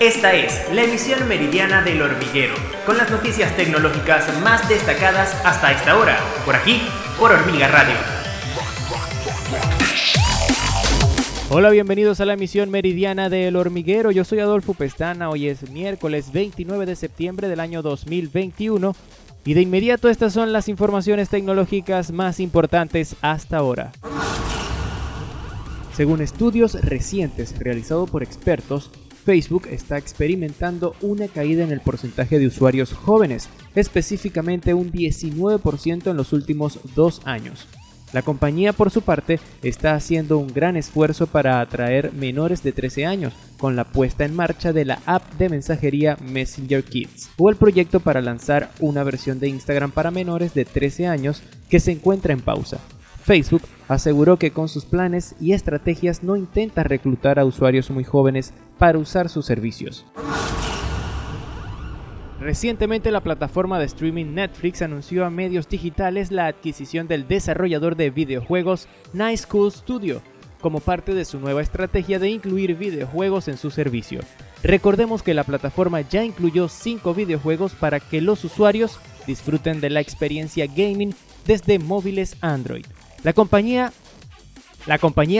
Esta es la emisión meridiana del hormiguero, con las noticias tecnológicas más destacadas hasta esta hora, por aquí, por Hormiga Radio. Hola, bienvenidos a la emisión meridiana del hormiguero. Yo soy Adolfo Pestana. Hoy es miércoles 29 de septiembre del año 2021. Y de inmediato estas son las informaciones tecnológicas más importantes hasta ahora. Según estudios recientes realizados por expertos, Facebook está experimentando una caída en el porcentaje de usuarios jóvenes, específicamente un 19% en los últimos dos años. La compañía, por su parte, está haciendo un gran esfuerzo para atraer menores de 13 años, con la puesta en marcha de la app de mensajería Messenger Kids, o el proyecto para lanzar una versión de Instagram para menores de 13 años que se encuentra en pausa. Facebook aseguró que con sus planes y estrategias no intenta reclutar a usuarios muy jóvenes para usar sus servicios. Recientemente la plataforma de streaming Netflix anunció a medios digitales la adquisición del desarrollador de videojuegos Nice Cool Studio, como parte de su nueva estrategia de incluir videojuegos en su servicio. Recordemos que la plataforma ya incluyó 5 videojuegos para que los usuarios disfruten de la experiencia gaming desde móviles Android. La compañía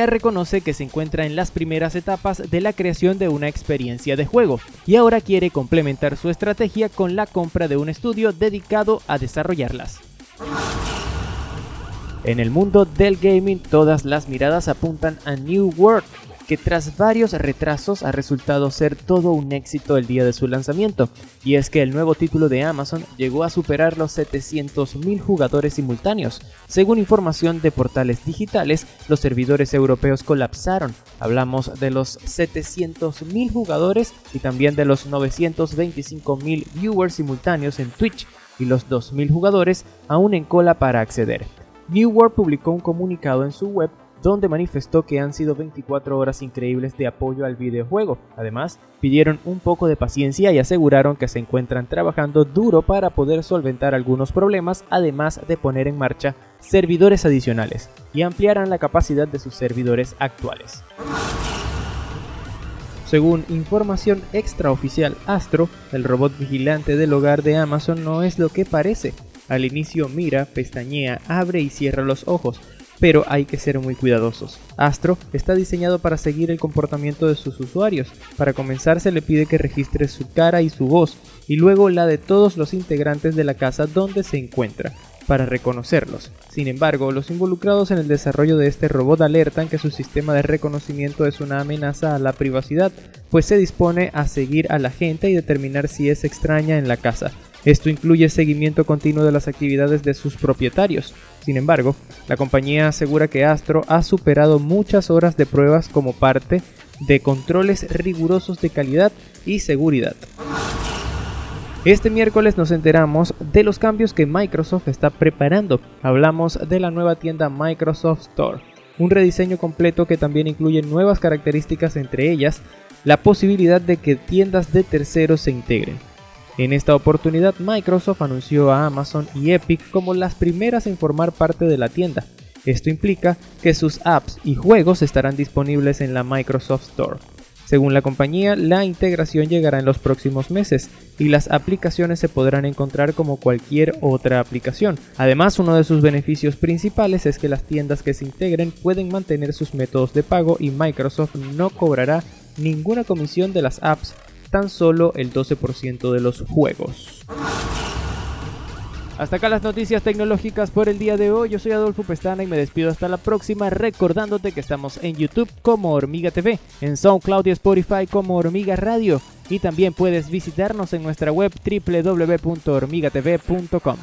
reconoce que se encuentra en las primeras etapas de la creación de una experiencia de juego y ahora quiere complementar su estrategia con la compra de un estudio dedicado a desarrollarlas. En el mundo del gaming todas las miradas apuntan a New World, que tras varios retrasos ha resultado ser todo un éxito el día de su lanzamiento, y es que el nuevo título de Amazon llegó a superar los 700.000 jugadores simultáneos. Según información de portales digitales, los servidores europeos colapsaron. Hablamos de los 700.000 jugadores y también de los 925.000 viewers simultáneos en Twitch y los 2.000 jugadores aún en cola para acceder. New World publicó un comunicado en su web donde manifestó que han sido 24 horas increíbles de apoyo al videojuego. Además, pidieron un poco de paciencia y aseguraron que se encuentran trabajando duro para poder solventar algunos problemas, además de poner en marcha servidores adicionales y ampliarán la capacidad de sus servidores actuales. Según información extraoficial Astro, el robot vigilante del hogar de Amazon no es lo que parece. Al inicio mira, pestañea, abre y cierra los ojos, pero hay que ser muy cuidadosos. Astro está diseñado para seguir el comportamiento de sus usuarios. Para comenzar se le pide que registre su cara y su voz, y luego la de todos los integrantes de la casa donde se encuentra, para reconocerlos. Sin embargo, los involucrados en el desarrollo de este robot alertan que su sistema de reconocimiento es una amenaza a la privacidad, pues se dispone a seguir a la gente y determinar si es extraña en la casa, esto incluye seguimiento continuo de las actividades de sus propietarios. Sin embargo, la compañía asegura que Astro ha superado muchas horas de pruebas como parte de controles rigurosos de calidad y seguridad. Este miércoles nos enteramos de los cambios que Microsoft está preparando. Hablamos de la nueva tienda Microsoft Store, un rediseño completo que también incluye nuevas características, entre ellas la posibilidad de que tiendas de terceros se integren. En esta oportunidad, Microsoft anunció a Amazon y Epic como las primeras en formar parte de la tienda. Esto implica que sus apps y juegos estarán disponibles en la Microsoft Store. Según la compañía, la integración llegará en los próximos meses y las aplicaciones se podrán encontrar como cualquier otra aplicación. Además, uno de sus beneficios principales es que las tiendas que se integren pueden mantener sus métodos de pago y Microsoft no cobrará ninguna comisión de las apps tan solo el 12% de los juegos. Hasta acá las noticias tecnológicas por el día de hoy. Yo soy Adolfo Pestana y me despido hasta la próxima recordándote que estamos en YouTube como Hormiga TV, en SoundCloud y Spotify como Hormiga Radio y también puedes visitarnos en nuestra web www.hormigatv.com.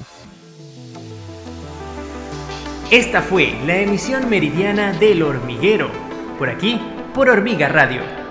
Esta fue la emisión meridiana del hormiguero, por aquí, por Hormiga Radio